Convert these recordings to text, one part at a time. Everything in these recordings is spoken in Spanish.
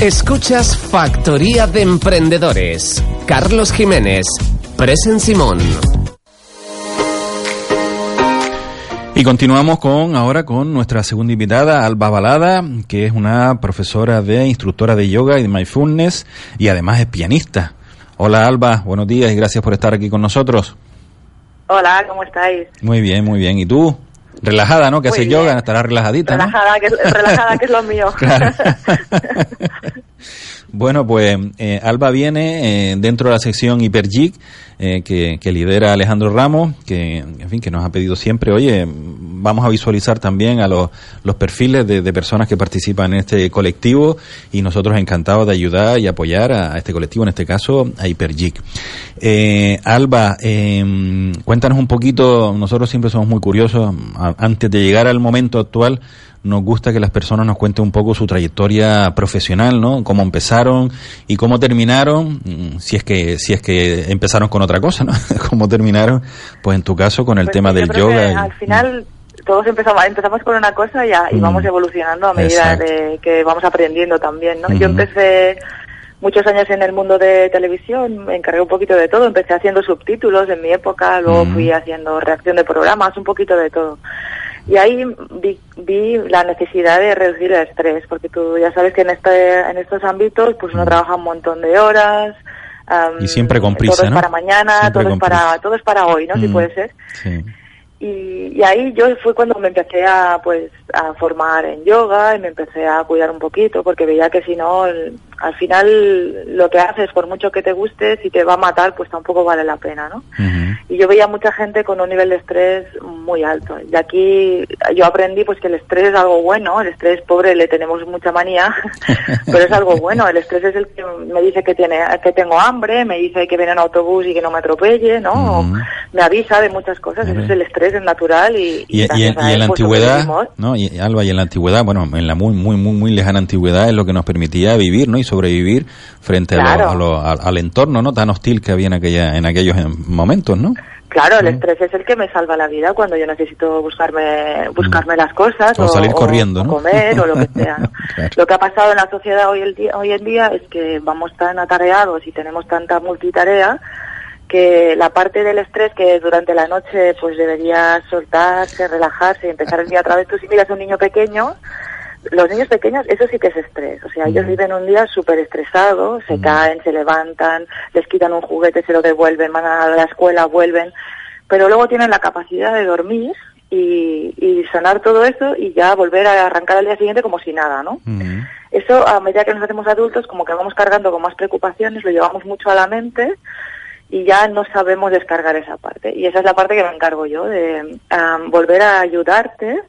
Escuchas Factoría de Emprendedores. Carlos Jiménez, Presen Simón. Y continuamos con ahora con nuestra segunda invitada, Alba Balada, que es una profesora de instructora de yoga y de mindfulness y además es pianista. Hola Alba, buenos días y gracias por estar aquí con nosotros. Hola, ¿cómo estáis? Muy bien, muy bien. ¿Y tú? Relajada, ¿no? Que hace yoga, estará relajadita. Relajada, que, relajada que es lo mío. Claro. Bueno, pues eh, Alba viene eh, dentro de la sección Hypergeek eh, que, que, lidera Alejandro Ramos, que en fin que nos ha pedido siempre, oye, vamos a visualizar también a los, los perfiles de, de, personas que participan en este colectivo y nosotros encantados de ayudar y apoyar a, este colectivo, en este caso a Hypergeek. Eh, Alba, em, cuéntanos un poquito, nosotros siempre somos muy curiosos, antes de llegar al momento actual, nos gusta que las personas nos cuenten un poco su trayectoria profesional, ¿no? Cómo empezaron y cómo terminaron, mm, si es que si es que empezaron con otra cosa, ¿no? cómo terminaron, pues en tu caso con el pues tema del yoga. al final todos empezamos empezamos con una cosa y, y vamos mm. evolucionando a medida de que vamos aprendiendo también, ¿no? Yo empecé muchos años en el mundo de televisión, me encargué un poquito de todo, empecé haciendo subtítulos en mi época, luego fui haciendo reacción de programas, un poquito de todo. Y ahí vi, vi, la necesidad de reducir el estrés, porque tú ya sabes que en, este, en estos ámbitos pues uno mm. trabaja un montón de horas. y siempre con prisa, todo es para mañana, todo es para, todo es para hoy, ¿no? Si mm. puede ser. Sí. Y, y, ahí yo fue cuando me empecé a pues a formar en yoga y me empecé a cuidar un poquito porque veía que si no al final lo que haces por mucho que te guste si te va a matar pues tampoco vale la pena no y yo veía mucha gente con un nivel de estrés muy alto. Y aquí yo aprendí pues que el estrés es algo bueno el estrés pobre le tenemos mucha manía pero es algo bueno. El estrés es el que me dice que tiene que tengo hambre me dice que viene en autobús y que no me atropelle no me avisa de muchas cosas. Eso es el estrés es natural y y, y, en la pues, antigüedad no y Alba y en la antigüedad bueno en la muy muy muy muy lejana antigüedad es lo que nos permitía vivir no y sobrevivir frente al entorno no tan hostil que había en aquella en aquellos momentos no Claro, el estrés es el que me salva la vida cuando yo necesito buscarme buscarme las cosas o, salir corriendo, o comer o lo que sea. Lo que ha pasado en la sociedad hoy, el día, hoy en día es que vamos tan atareados y tenemos tanta multitarea que la parte del estrés que durante la noche pues debería soltarse, relajarse y empezar el día otra vez. Tú si miras a un niño pequeño, los niños pequeños, eso sí que es estrés. O sea, ellos viven un día súper estresados, se caen, se levantan, les quitan un juguete, se lo devuelven, van a la escuela, vuelven. Pero luego tienen la capacidad de dormir y, y sanar todo eso y ya volver a arrancar al día siguiente como si nada, ¿no? Eso, a medida que nos hacemos adultos, como que vamos cargando con más preocupaciones, lo llevamos mucho a la mente y ya no sabemos descargar esa parte. Y esa es la parte que me encargo yo, de volver a ayudarte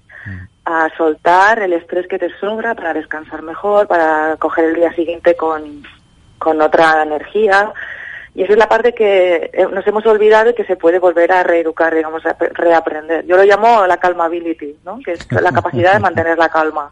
a soltar el estrés que te sobra para descansar mejor, para coger el día siguiente con, con otra energía, y esa es la parte que eh, nos hemos olvidado y que se puede volver a reeducar, digamos, a reaprender. Yo lo llamo la calmability, ¿no? Que es la capacidad de mantener la calma.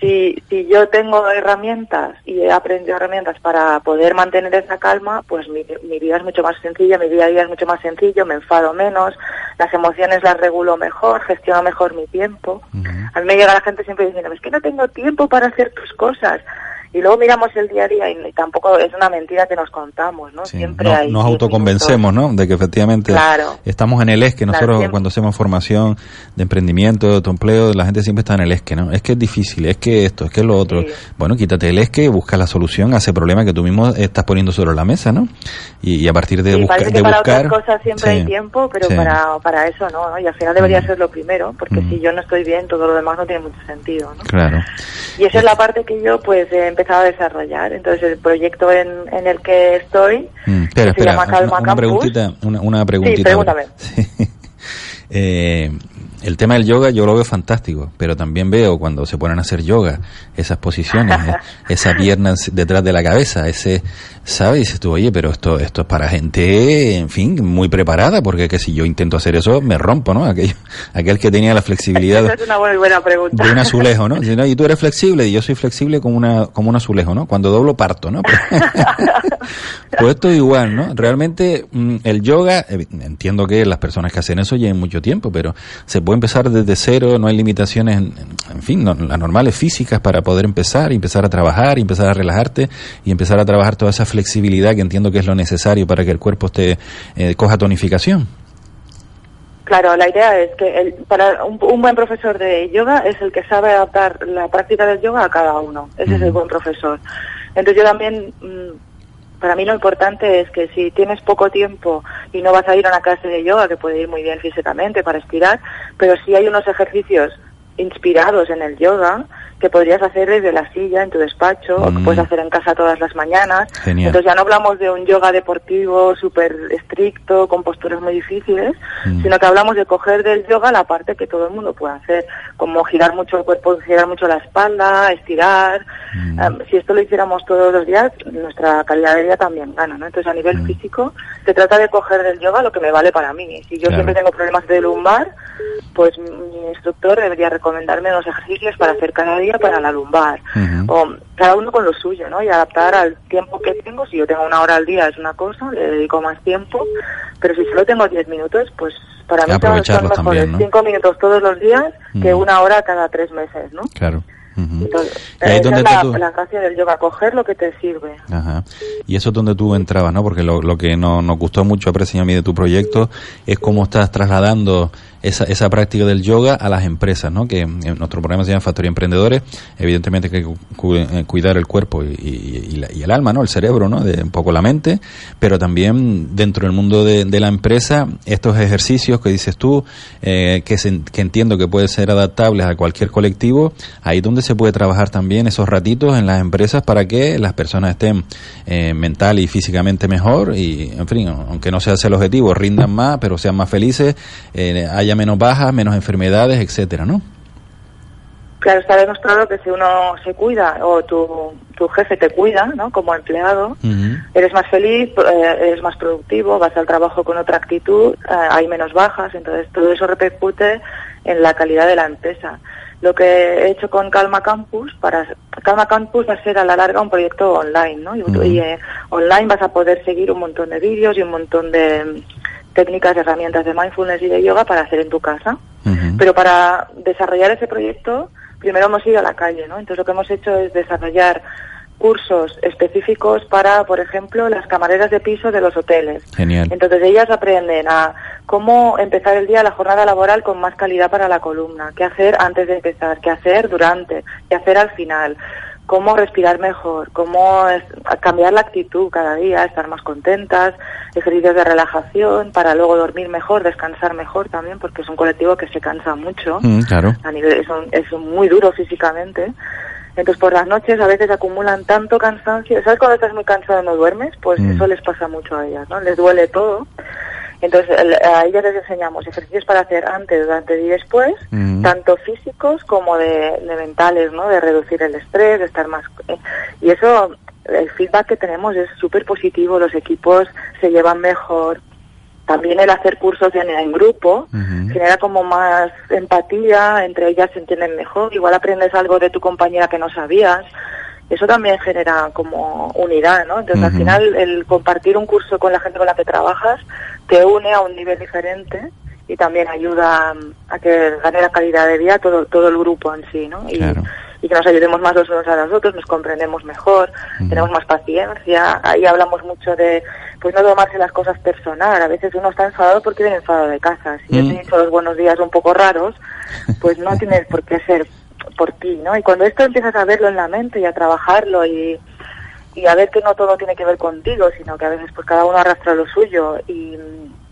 Si, si yo tengo herramientas y he aprendido herramientas para poder mantener esa calma, pues mi, mi vida es mucho más sencilla, mi día a día es mucho más sencillo, me enfado menos, las emociones las regulo mejor, gestiono mejor mi tiempo. A mí me llega la gente siempre diciendo, es que no tengo tiempo para hacer tus cosas y luego miramos el día a día y tampoco es una mentira que nos contamos, ¿no? Siempre hay nos autoconvencemos, ¿no? De que efectivamente estamos en el es que nosotros cuando hacemos formación de emprendimiento, de autoempleo, la gente siempre está en el es que, ¿no? Es que es difícil, es que esto, es que lo otro. Bueno, quítate el es que, busca la solución a ese problema que tú mismo estás poniendo sobre la mesa, ¿no? Y, a partir de, buscar de para buscar... otras cosas siempre hay tiempo, pero para, para eso no, ¿no? Y al final debería ser lo primero, porque si yo no estoy bien, todo lo demás no tiene mucho sentido, ¿no? Claro. Y esa es la parte que yo, pues, he empezado a desarrollar. Entonces, el proyecto en, en el que estoy mm, espera, se llama Calma una, preguntita, una, una preguntita. Sí, pregúntame. Eh, el tema del yoga yo lo veo fantástico, pero también veo cuando se ponen a hacer yoga, esas posiciones, eh, esa pierna detrás de la cabeza, ese, ¿sabes? Y dices tú, oye, pero esto, esto es para gente, en fin, muy preparada, porque que si yo intento hacer eso, me rompo, ¿no? Aquel, aquel que tenía la flexibilidad es una buena pregunta. de un azulejo, ¿no? Y tú eres flexible y yo soy flexible como una, como un azulejo, ¿no? Cuando doblo parto, ¿no? pues esto es igual, ¿no? Realmente mm, el yoga, eh, entiendo que las personas que hacen eso lleven mucho tiempo, pero se puede empezar desde cero, no hay limitaciones, en, fin, las normales físicas para poder empezar, y empezar a trabajar, y empezar a relajarte y empezar a trabajar toda esa flexibilidad que entiendo que es lo necesario para que el cuerpo esté eh, coja tonificación. Claro, la idea es que el, para un, buen profesor de yoga es el que sabe adaptar la práctica del yoga a cada uno. Ese es el buen profesor. Entonces yo también, mm, para mí lo importante es que si tienes poco tiempo y no vas a ir a una clase de yoga, que puede ir muy bien físicamente para estirar, pero si hay unos ejercicios inspirados en el yoga, que podrías hacer desde la silla en tu despacho o que puedes mm. hacer en casa todas las mañanas. Entonces ya no hablamos de un yoga deportivo súper estricto, con posturas muy difíciles, mm. sino que hablamos de coger del yoga la parte que todo el mundo puede hacer, como girar mucho el cuerpo, girar mucho la espalda, estirar. Mm. Em, si esto lo hiciéramos todos los días, nuestra calidad de vida también gana, ¿no? Entonces a nivel físico se trata de coger del yoga lo que me vale para mí. Si yo siempre tengo problemas de lumbar, pues mi instructor debería recomendarme unos ejercicios para hacer cada día para la lumbar. O cada uno con lo suyo, ¿no? Y adaptar al tiempo que tengo. Si yo tengo una hora al día es una cosa, le dedico más tiempo. Pero si solo tengo 10 minutos, pues para mí son mejores 5 minutos todos los días que una hora cada tres meses, ¿no? Claro. Entonces, esa es la, la, gracia del yoga, coger lo que te sirve. Ajá. Y eso es donde tú entrabas, ¿no? Porque lo, lo que no, nos gustó mucho, aprecio a mí, de tu proyecto es cómo estás trasladando esa, esa práctica del yoga a las empresas, ¿no? Que en nuestro programa se llama Factoría Emprendedores. Evidentemente hay que eh, cuidar el cuerpo y, y, el alma, ¿no? El cerebro, ¿no? De un poco la mente, pero también dentro del mundo de, la empresa, estos ejercicios que dices tú, eh, que, que entiendo que pueden ser adaptables a cualquier colectivo, ahí donde se puede trabajar también esos ratitos en las empresas para que las personas estén eh, mental y físicamente mejor y, en fin, aunque no sea ese el objetivo, rindan más, pero sean más felices, eh, haya menos bajas, menos enfermedades, etcétera, ¿no? Claro, está demostrado que si uno se cuida o tu, tu jefe te cuida, ¿no? Como empleado, eres más feliz, eh, eres más productivo, vas al trabajo con otra actitud, eh, hay menos bajas, entonces todo eso repercute en la calidad de la empresa. Lo que he hecho con Calma Campus, para Calma Campus va a ser a la larga un proyecto online, ¿no? Y, eh, online vas a poder seguir un montón de vídeos y un montón de técnicas, herramientas de mindfulness y de yoga para hacer en tu casa. Pero para desarrollar ese proyecto, primero hemos ido a la calle, ¿no? Entonces lo que hemos hecho es desarrollar cursos específicos para, por ejemplo, las camareras de piso de los hoteles. Genial. Entonces ellas aprenden a cómo empezar el día, la jornada laboral con más calidad para la columna, qué hacer antes de empezar, qué hacer durante, qué hacer al final, cómo respirar mejor, cómo cambiar la actitud cada día, estar más contentas, ejercicios de relajación para luego dormir mejor, descansar mejor también, porque es un colectivo que se cansa mucho. Mm, claro. A nivel, es, es muy duro físicamente. Entonces por las noches a veces acumulan tanto cansancio. ¿Sabes cuando estás muy cansado y no duermes? Pues mm. eso les pasa mucho a ellas, ¿no? Les duele todo. Entonces a ellas les enseñamos ejercicios para hacer antes, durante y después, mm. tanto físicos como de, mentales, ¿no? De reducir el estrés, de estar más... Eh, y eso, el feedback que tenemos es súper positivo, los equipos se llevan mejor, también el hacer cursos en, en grupo genera como más empatía, entre ellas se entienden mejor, igual aprendes algo de tu compañera que no sabías. Eso también genera como unidad, ¿no? Entonces, al final, el compartir un curso con la gente con la que trabajas te une a un nivel diferente y también ayuda a que gane la calidad de vida todo, todo el grupo en sí, ¿no? Y, y que nos ayudemos más los unos a los otros, nos comprendemos mejor, tenemos más paciencia. Ahí hablamos mucho de, pues no tomarse las cosas personal. A veces uno está enfadado porque viene enfadado de casa. Si yo te he dicho los buenos días un poco raros, pues no tiene por qué ser por ti, ¿no? Y cuando esto empiezas a verlo en la mente y a trabajarlo y, y a ver que no todo tiene que ver contigo, sino que a veces pues cada uno arrastra lo suyo y,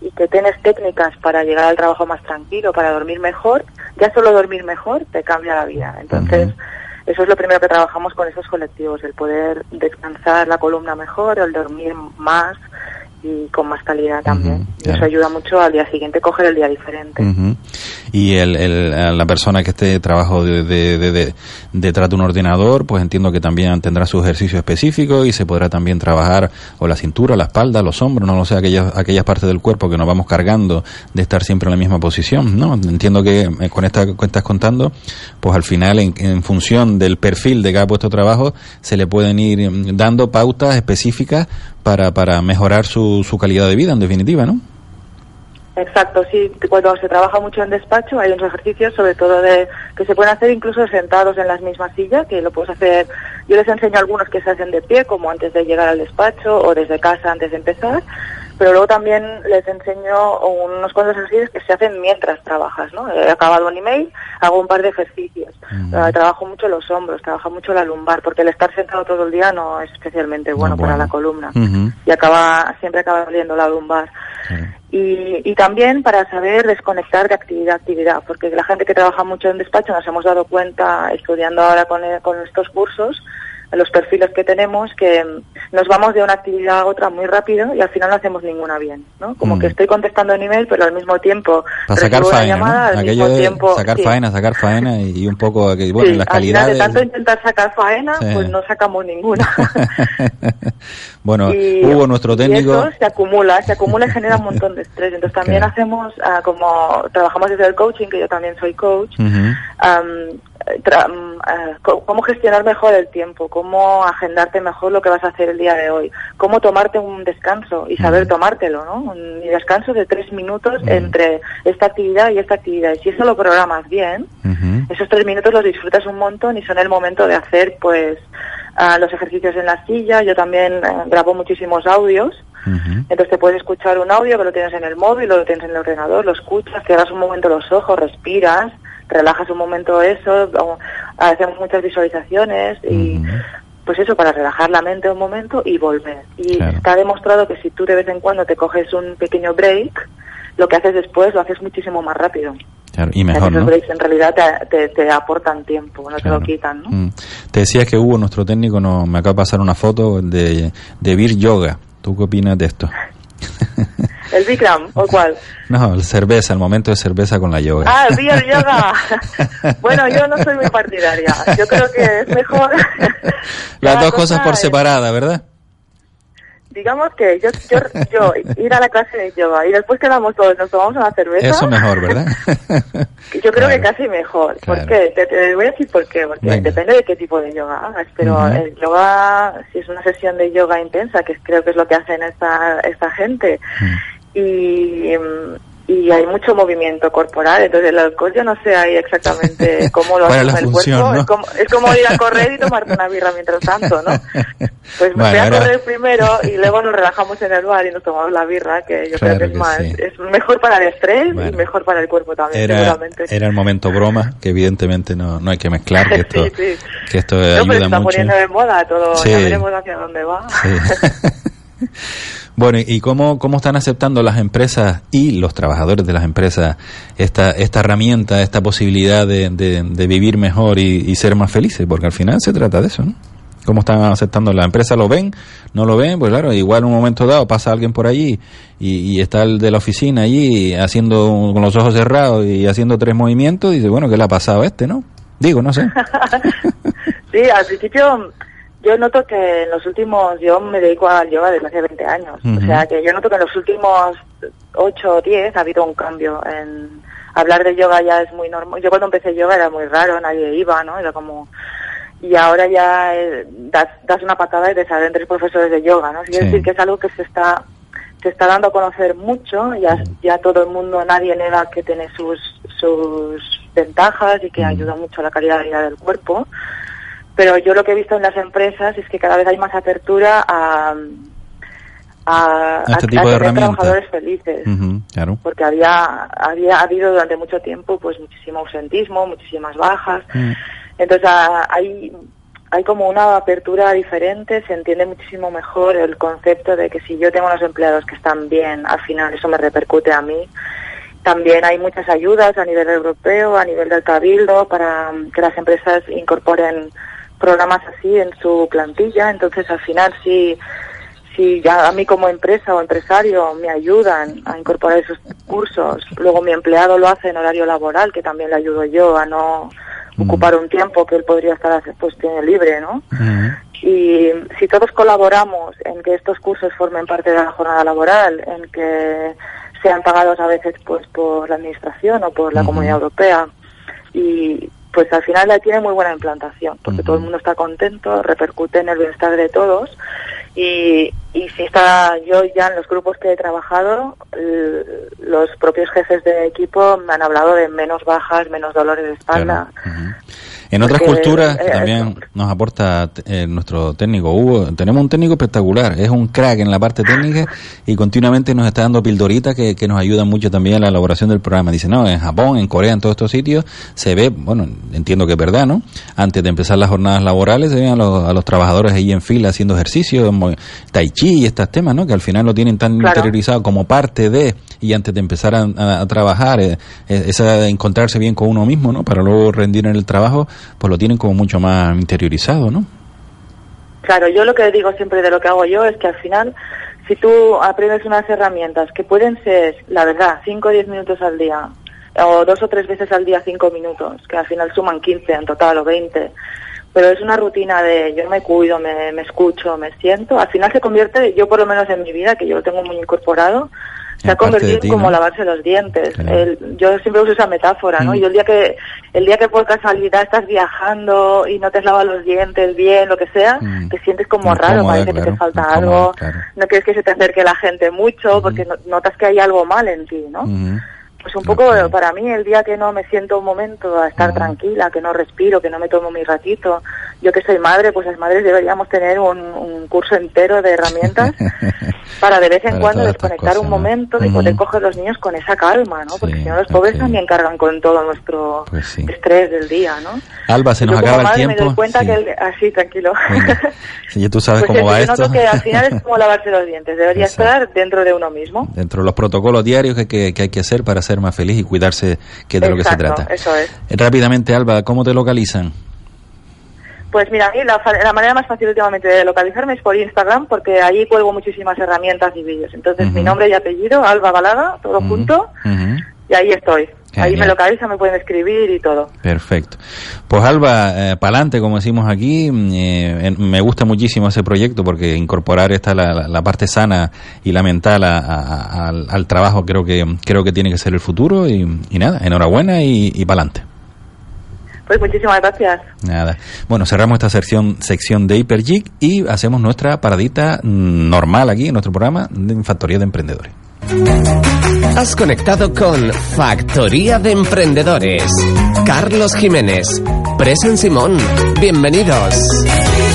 y que tienes técnicas para llegar al trabajo más tranquilo, para dormir mejor, ya solo dormir mejor te cambia la vida. Entonces, eso es lo primero que trabajamos con esos colectivos, el poder descansar la columna mejor, el dormir más, y con más calidad también. y eso ayuda mucho al día siguiente coger el día diferente. Y el, el, la persona que esté trabajo de, de, de, detrás de un ordenador, pues entiendo que también tendrá su ejercicio específico y se podrá también trabajar o la cintura, la espalda, los hombros, no lo sé, aquellas, aquellas partes del cuerpo que nos vamos cargando de estar siempre en la misma posición, ¿no? Entiendo que eh, con esta que estás contando, pues al final en, en función del perfil de cada puesto de trabajo se le pueden ir mm, dando pautas específicas para, para mejorar su, su calidad de vida, en definitiva, ¿no? Exacto, sí. Cuando se trabaja mucho en despacho hay unos ejercicios, sobre todo de que se pueden hacer incluso sentados en las mismas sillas, que lo puedes hacer. Yo les enseño algunos que se hacen de pie, como antes de llegar al despacho o desde casa antes de empezar pero luego también les enseño unos cuantos ejercicios que se hacen mientras trabajas, ¿no? He acabado un email, hago un par de ejercicios, eh, trabajo mucho los hombros, trabajo mucho la lumbar, porque el estar sentado todo el día no es especialmente bueno, para la columna. Y acaba siempre acaba doliendo la lumbar. Y, y también para saber desconectar de actividad a actividad, porque la gente que trabaja mucho en despacho nos hemos dado cuenta estudiando ahora con, con estos cursos los perfiles que tenemos que nos vamos de una actividad a otra muy rápido y al final no hacemos ninguna bien, ¿no? Como que mm. estoy contestando en email, pero al mismo tiempo Para sacar faena, al mismo tiempo, sacar faena, sacar faena y, un poco que bueno, las calidades de tanto intentar sacar faena, pues no sacamos ninguna. bueno, hubo nuestro técnico y eso se acumula, se acumula y genera un montón de estrés. Entonces también hacemos ah, como trabajamos desde el coaching, que yo también soy coach. Eh, cómo gestionar mejor el tiempo, cómo agendarte mejor lo que vas a hacer el día de hoy, cómo tomarte un descanso y saber tomártelo, ¿no? Un descanso de tres minutos entre esta actividad y esta actividad. Y si eso lo programas bien, esos tres minutos los disfrutas un montón y son el momento de hacer, pues, los ejercicios en la silla. Yo también eh, grabo muchísimos audios. Entonces te puedes escuchar un audio que lo tienes en el móvil, o lo tienes en el ordenador, lo escuchas, cierras un momento los ojos, respiras, relajas un momento eso, hacemos muchas visualizaciones y pues eso, para relajar la mente un momento y volver. Y está demostrado que si tú de vez en cuando te coges un pequeño break, lo que haces después lo haces muchísimo más rápido. y mejor, ¿no? breaks en realidad te, te, aportan tiempo, no te lo quitan, ¿no? Mm. Te decía que Hugo, nuestro técnico, no, me acaba de pasar una foto de, de Vir Yoga. ¿Tú qué opinas de esto? ¿El Bikram o cuál? No, el cerveza, el momento de cerveza con la yoga. Ah, el beer yoga. bueno, yo no soy muy partidaria. Yo creo que es mejor... Las dos cosas por separada, ¿verdad? Digamos que yo, yo, yo ir a la clase de yoga y después quedamos todos, nos tomamos una cerveza. Eso mejor, ¿verdad? yo creo que casi mejor. ¿Por qué? Te, voy a decir por qué. Porque depende de qué tipo de yoga hagas. Pero el yoga, si es una sesión de yoga intensa, que creo que es lo que hacen esta, esta gente, y y hay mucho movimiento corporal, entonces el alcohol yo no sé ahí exactamente cómo lo hace el cuerpo, es, como, es, como, ir a correr y tomarte una birra mientras tanto, ¿no? Pues me voy a correr primero y luego nos relajamos en el bar y nos tomamos la birra, que yo creo que es más, es mejor para el estrés y mejor para el cuerpo también, era, seguramente. Era el momento broma, que evidentemente no, no hay que mezclar, que esto, Que esto ayuda pero está poniendo de moda todo, ya veremos hacia dónde va. Bueno, ¿y cómo, cómo están aceptando las empresas y los trabajadores de las empresas esta, esta herramienta, esta posibilidad de, de, vivir mejor y, ser más felices? Porque al final se trata de eso, ¿no? ¿Cómo están aceptando? ¿La empresa lo ven? ¿No lo ven? Pues claro, igual en un momento dado pasa alguien por allí y, está el de la oficina allí haciendo con los ojos cerrados y haciendo tres movimientos y dice, bueno, ¿qué le ha pasado a este, no? Digo, no sé. sí, al principio yo noto que en los últimos, yo me dedico al yoga desde hace 20 años, o sea que yo noto que en los últimos 8 o 10 ha habido un cambio en hablar de yoga ya es muy normal. Yo cuando empecé yoga era muy raro, nadie iba, ¿no? Era como y ahora ya eh, das, das, una patada y te salen tres profesores de yoga, ¿no? Quiere decir que es algo que se está se está dando a conocer mucho, ya, ya todo el mundo, nadie nega que tiene sus, sus ventajas y que ayuda mucho a la calidad de vida del cuerpo. Pero yo lo que he visto en las empresas es que cada vez hay más apertura a, a, este tipo de tener trabajadores felices. claro. Porque había, había habido durante mucho tiempo pues muchísimo ausentismo, muchísimas bajas. Mm. Entonces hay, hay como una apertura diferente, se entiende muchísimo mejor el concepto de que si yo tengo unos empleados que están bien, al final eso me repercute a mí. También hay muchas ayudas a nivel europeo, a nivel del cabildo, para que las empresas incorporen programas así en su plantilla, entonces al final si, si ya a mí como empresa o empresario me ayudan a incorporar esos cursos, luego mi empleado lo hace en horario laboral, que también le ayudo yo a no mm. ocupar un tiempo que él podría estar pues tiene libre, ¿no? Mm. Y si todos colaboramos en que estos cursos formen parte de la jornada laboral, en que sean pagados a veces pues por la administración o por la comunidad europea y pues al final la tiene muy buena implantación, porque todo el mundo está contento, repercute en el bienestar de todos. Y, y si está yo ya en los grupos que he trabajado, los propios jefes de equipo me han hablado de menos bajas, menos dolores de espalda. En otras culturas eh, también nos aporta eh, nuestro técnico Hugo. Tenemos un técnico espectacular, es un crack en la parte técnica y continuamente nos está dando pildoritas que, nos ayudan mucho también en la elaboración del programa. Dice, no, en Japón, en Corea, en todos estos sitios se ve, bueno, entiendo que es verdad, ¿no? Antes de empezar las jornadas laborales se ven a los, a los trabajadores ahí en fila haciendo ejercicio, tai chi y estos temas, ¿no? Que al final lo tienen tan interiorizado como parte de, y antes de empezar a, trabajar, eh, esa de encontrarse bien con uno mismo, ¿no? Para luego rendir en el trabajo, pues lo tienen como mucho más interiorizado, ¿no? Claro, yo lo que digo siempre de lo que hago yo es que al final, si tú aprendes unas herramientas que pueden ser, la verdad, 5 o 10 minutos al día, o dos o tres veces al día 5 minutos, que al final suman 15 en total o 20, pero es una rutina de yo me cuido, me, me escucho, me siento, al final se convierte, yo por lo menos en mi vida, que yo lo tengo muy incorporado, se ha convertido en como lavarse los dientes. yo siempre uso esa metáfora, ¿no? Mm. Y el día que el día que por casualidad estás viajando y no te has lavado los dientes bien, lo que sea, mm. te sientes como raro, parece que te falta algo, no quieres que se te acerque la gente mucho porque notas que hay algo mal en ti, ¿no? Pues un poco para mí el día que no me siento un momento a estar tranquila, que no respiro, que no me tomo mi ratito, yo que soy madre, pues las madres deberíamos tener un, curso entero de herramientas para de vez en cuando desconectar un momento y poder coger los niños con esa calma, ¿no? Porque si no los pobres también cargan con todo nuestro pues estrés del día, ¿no? Alba, se nos acaba el tiempo. me doy cuenta que así, tranquilo. Sí, tú sabes pues cómo va esto. que al final es como lavarse los dientes, debería estar dentro de uno mismo. Dentro de los protocolos diarios que, que, hay que hacer para ser más feliz y cuidarse, que es de lo que se trata. Eso es. Rápidamente, Alba, ¿cómo te localizan? Pues mira, a mí la, manera más fácil últimamente de localizarme es por Instagram, porque ahí cuelgo muchísimas herramientas y vídeos. Entonces, mi nombre y apellido, Alba Balada, todo junto, y ahí estoy. Ahí me localizan, me pueden escribir y todo. Perfecto. Pues Alba, eh, pa'lante, como decimos aquí, eh, me gusta muchísimo ese proyecto porque incorporar esta la, parte sana y la mental al, trabajo creo que creo que tiene que ser el futuro y, nada, enhorabuena y, y pa'lante. Pues muchísimas gracias. Nada. Bueno, cerramos esta sección, sección de Hypergeek y hacemos nuestra paradita normal aquí en nuestro programa de Factoría de Emprendedores. Has conectado con Factoría de Emprendedores. Carlos Jiménez. Presen Simón. Bienvenidos.